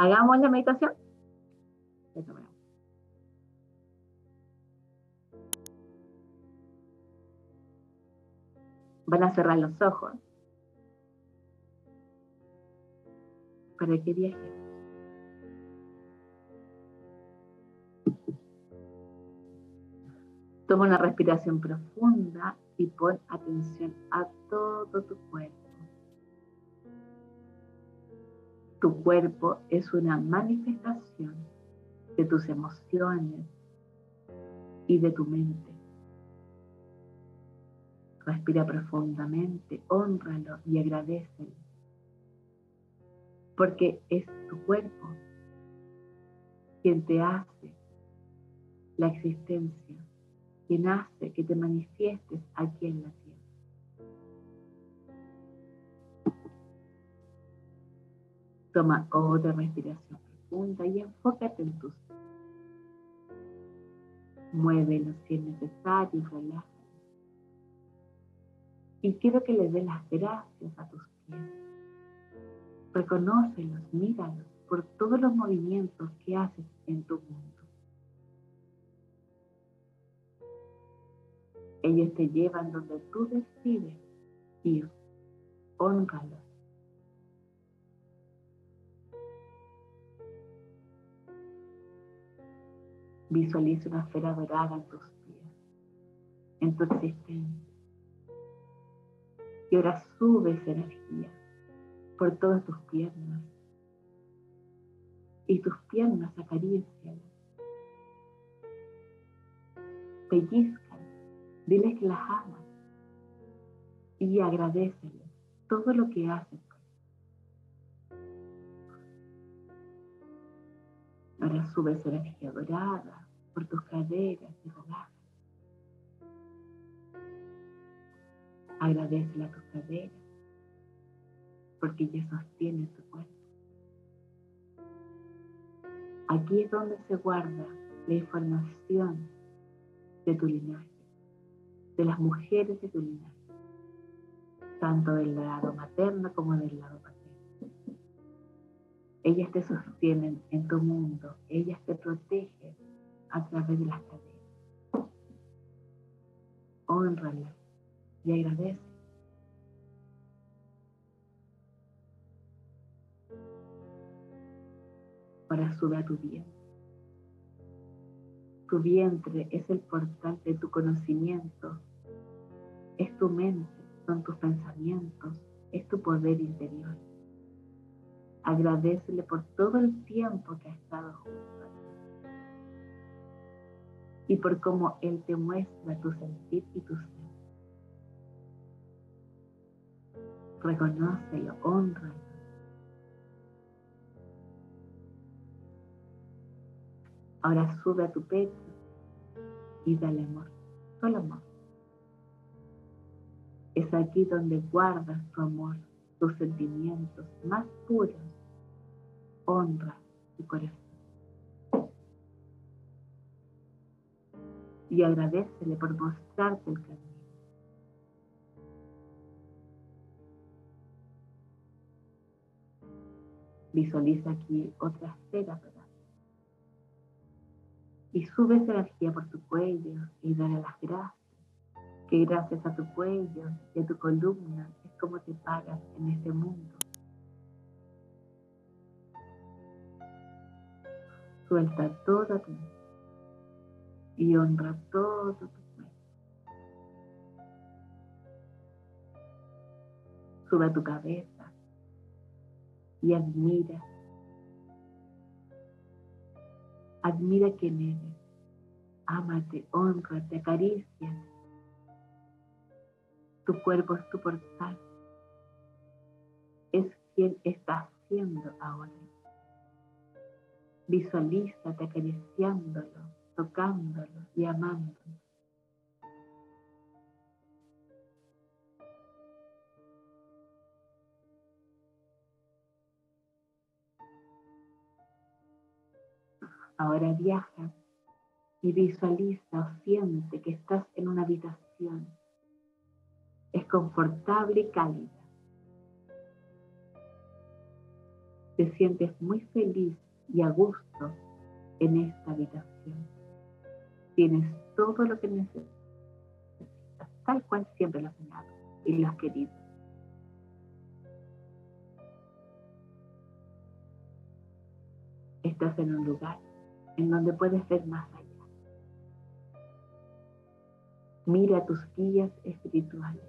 Hagamos la meditación. Van a cerrar los ojos para que viajen. Toma una respiración profunda y pon atención a todo tu cuerpo. Tu cuerpo es una manifestación de tus emociones y de tu mente. Respira profundamente, honralo y agradecelo. Porque es tu cuerpo quien te hace la existencia quien hace que te manifiestes aquí en la tierra. Toma otra respiración profunda y enfócate en tus pies. Muévelos si es necesario, relájalo. Y quiero que le des las gracias a tus pies. Reconócelos, míralos por todos los movimientos que haces en tu mundo. Ellos te llevan donde tú decides ir. Honralos. Visualiza una esfera dorada en tus pies, en tu existencia. Y ahora sube esa energía por todas tus piernas. Y tus piernas acarician. Pellizca Diles que las amas y agradecele todo lo que hacen. Ahora sube esa energía dorada por tus caderas y relaja. Agradecele a tus caderas porque ya sostienen tu cuerpo. Aquí es donde se guarda la información de tu linaje de las mujeres de tu linaje, tanto del lado materno como del lado paterno. Ellas te sostienen en tu mundo, ellas te protegen a través de las cadenas. Honralas y agradece. Para a tu bien tu vientre es el portal de tu conocimiento, es tu mente, son tus pensamientos, es tu poder interior. Agradecele por todo el tiempo que ha estado junto y por cómo Él te muestra tu sentir y tu ser. Reconócelo, honra Ahora sube a tu pecho y dale amor, solo amor. Es aquí donde guardas tu amor, tus sentimientos más puros. Honra tu corazón. Y agradecele por mostrarte el camino. Visualiza aquí otra esfera y sube esa energía por tu cuello y dale las gracias. Que gracias a tu cuello y a tu columna es como te pagas en este mundo. Suelta toda tu y honra todo tu cuerpo. Sube tu cabeza y admira Admira quién eres. Ámate, honrate, acaricia. Tu cuerpo es tu portal. Es quien estás siendo ahora. Visualízate acariciándolo, tocándolo y amándolo. Ahora viaja y visualiza o siente que estás en una habitación. Es confortable y cálida. te sientes muy feliz y a gusto en esta habitación. Tienes todo lo que necesitas, tal cual siempre lo has soñado y lo has querido. Estás en un lugar en donde puedes ver más allá. Mira tus guías espirituales.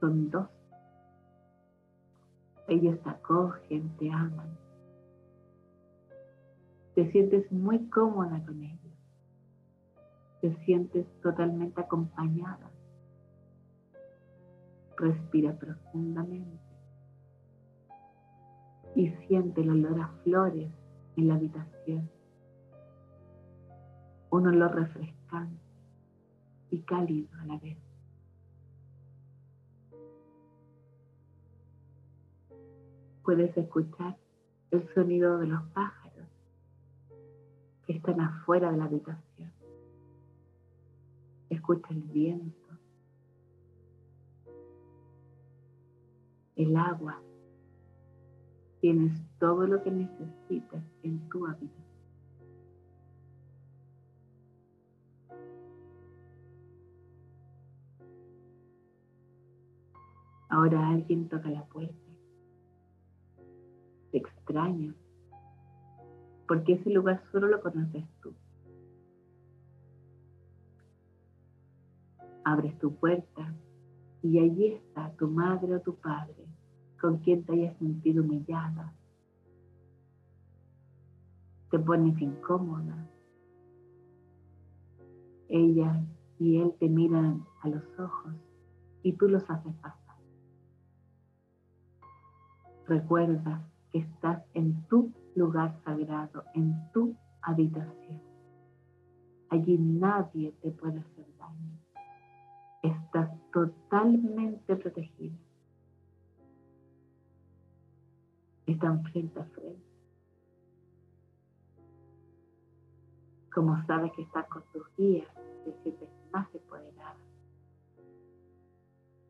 Son dos. Ellos te acogen, te aman. Te sientes muy cómoda con ellos. Te sientes totalmente acompañada. Respira profundamente y siente el olor a flores en la habitación. Un olor refrescante y cálido a la vez. Puedes escuchar el sonido de los pájaros que están afuera de la habitación. Escucha el viento, el agua Tienes todo lo que necesitas en tu habitación. Ahora alguien toca la puerta. Te extraña, porque ese lugar solo lo conoces tú. Abres tu puerta y allí está tu madre o tu padre con quien te hayas sentido humillada. Te pones incómoda. Ella y él te miran a los ojos y tú los haces pasar. Recuerda estás en tu lugar sagrado, en tu habitación. Allí nadie te puede hacer daño. Estás totalmente protegida. están frente a frente. Como sabes que estás con tus guías, te sientes más empoderada.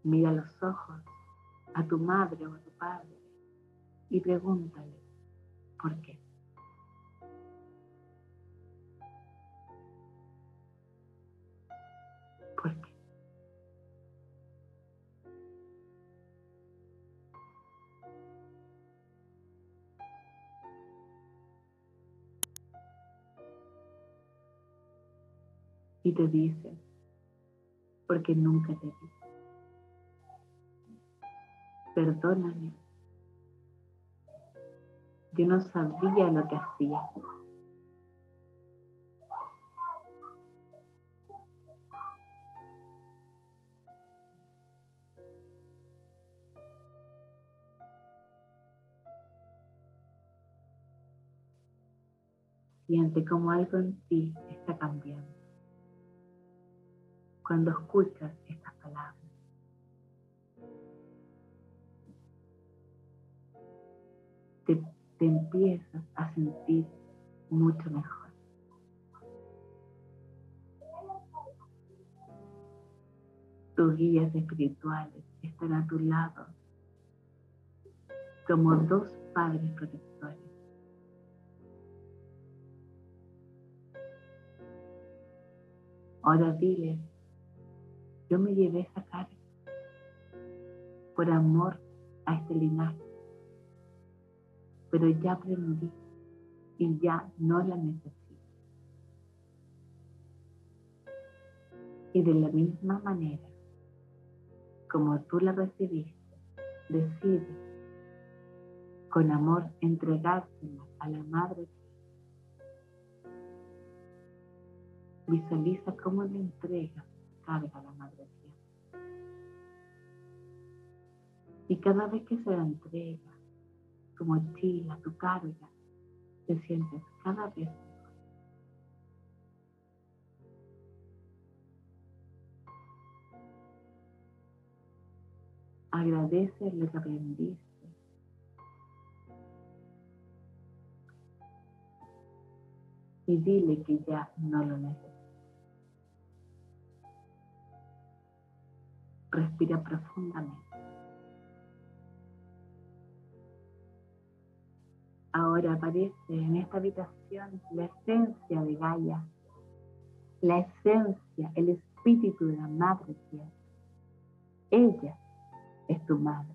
Mira los ojos a tu madre o a tu padre y pregúntale, ¿por qué? y te dicen, porque nunca te vi. Perdóname. Yo no sabía lo que hacía. Siente como algo en ti está cambiando cuando escuchas estas palabras. Empiezas a sentir mucho mejor. Tus guías espirituales están a tu lado como dos padres protectores. Ahora diles yo me llevé esa carga por amor a este linaje. Pero ya aprendí y ya no la necesito. Y de la misma manera como tú la recibiste, decide con amor entregársela a la Madre Visualiza cómo le entregas carga la madre tierra. Y cada vez que se la entrega, tu mochila, tu carga, te sientes cada vez mejor. Agradece lo que aprendiste. Y dile que ya no lo necesitas. Respira profundamente. Ahora aparece en esta habitación la esencia de Gaia, la esencia, el espíritu de la Madre Tierra. Ella es tu madre.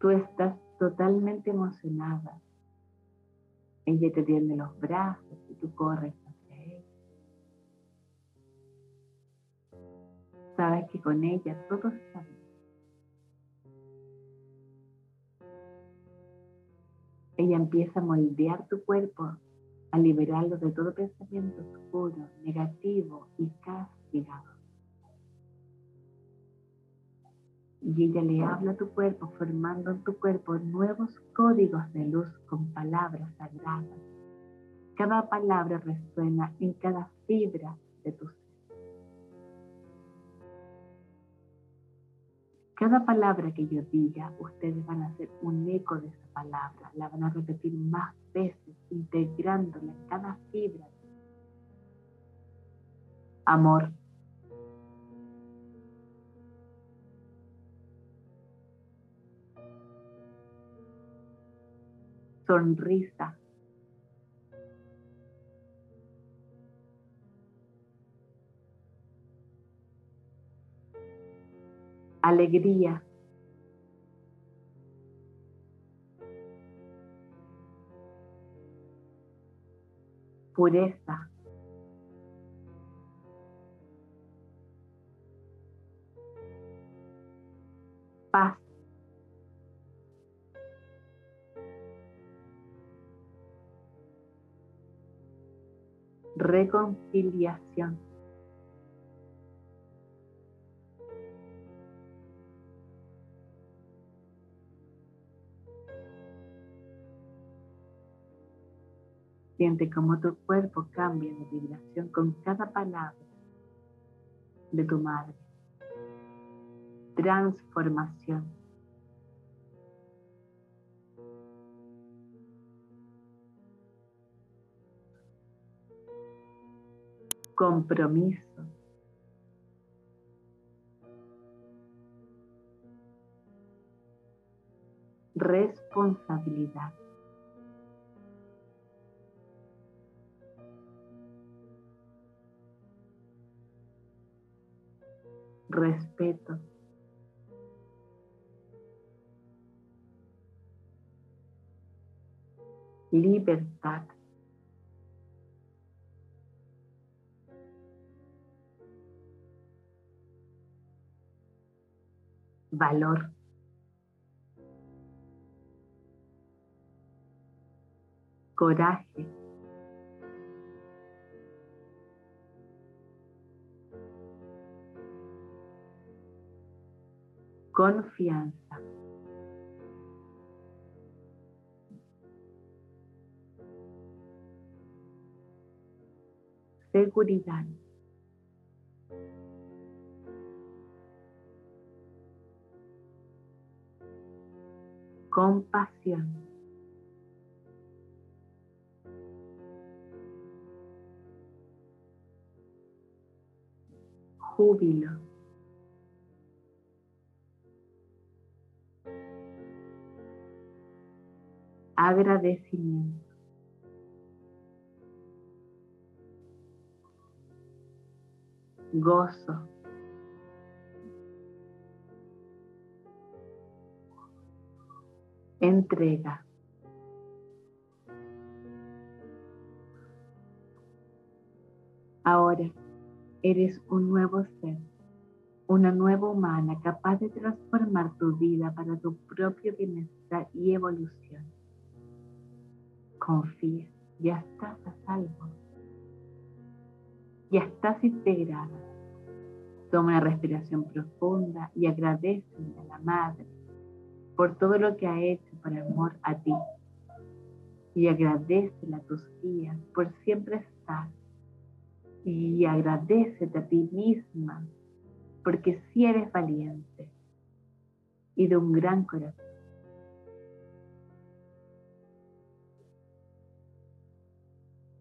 Tú estás totalmente emocionada. Ella te tiende los brazos y tú corres hacia ella. Sabes que con ella todo está bien. Ella empieza a moldear tu cuerpo, a liberarlo de todo pensamiento oscuro, negativo y castigado. Y ella le habla a tu cuerpo, formando en tu cuerpo nuevos códigos de luz con palabras sagradas. Cada palabra resuena en cada fibra de tu Cada palabra que yo diga, ustedes van a hacer un eco de esa palabra, la van a repetir más veces, integrándola en cada fibra. Amor. Sonrisa. Alegría. Pureza. Paz. Reconciliación. Siente cómo tu cuerpo cambia de vibración con cada palabra de tu madre. Transformación. Compromiso. Responsabilidad. Respeto. Libertad. Valor. Coraje. Confianza. Seguridad. Compasión. Júbilo. Agradecimiento. Gozo. Entrega. Ahora eres un nuevo ser, una nueva humana capaz de transformar tu vida para tu propio bienestar y evolución. Confía, ya estás a salvo. Ya estás integrada. Toma una respiración profunda y agradece a la Madre por todo lo que ha hecho por amor a ti. Y agradecele a tus guías por siempre estar. Y agradecete a ti misma porque si eres valiente y de un gran corazón.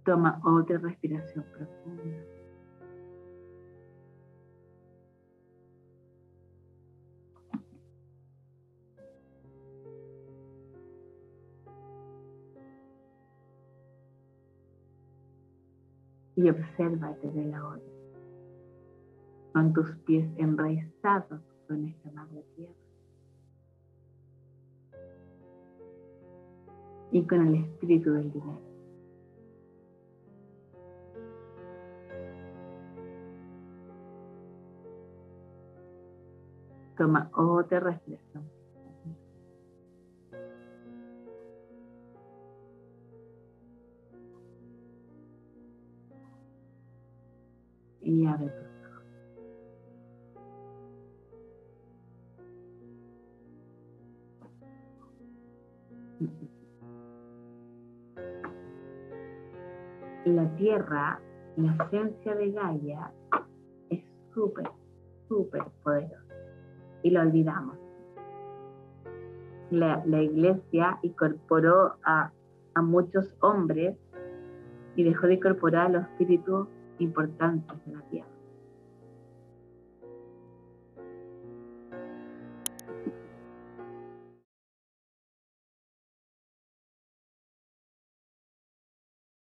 Toma otra respiración profunda. Y obsérvate de la hora, con tus pies enraizados con esta madre tierra. Y con el espíritu del dinero. Toma otra respiración. Y abre tus ojos. La tierra, la esencia de Gaia, es súper, súper poderosa y lo olvidamos. La, iglesia incorporó a, a muchos hombres y dejó de incorporar a los espíritus importantes de la tierra.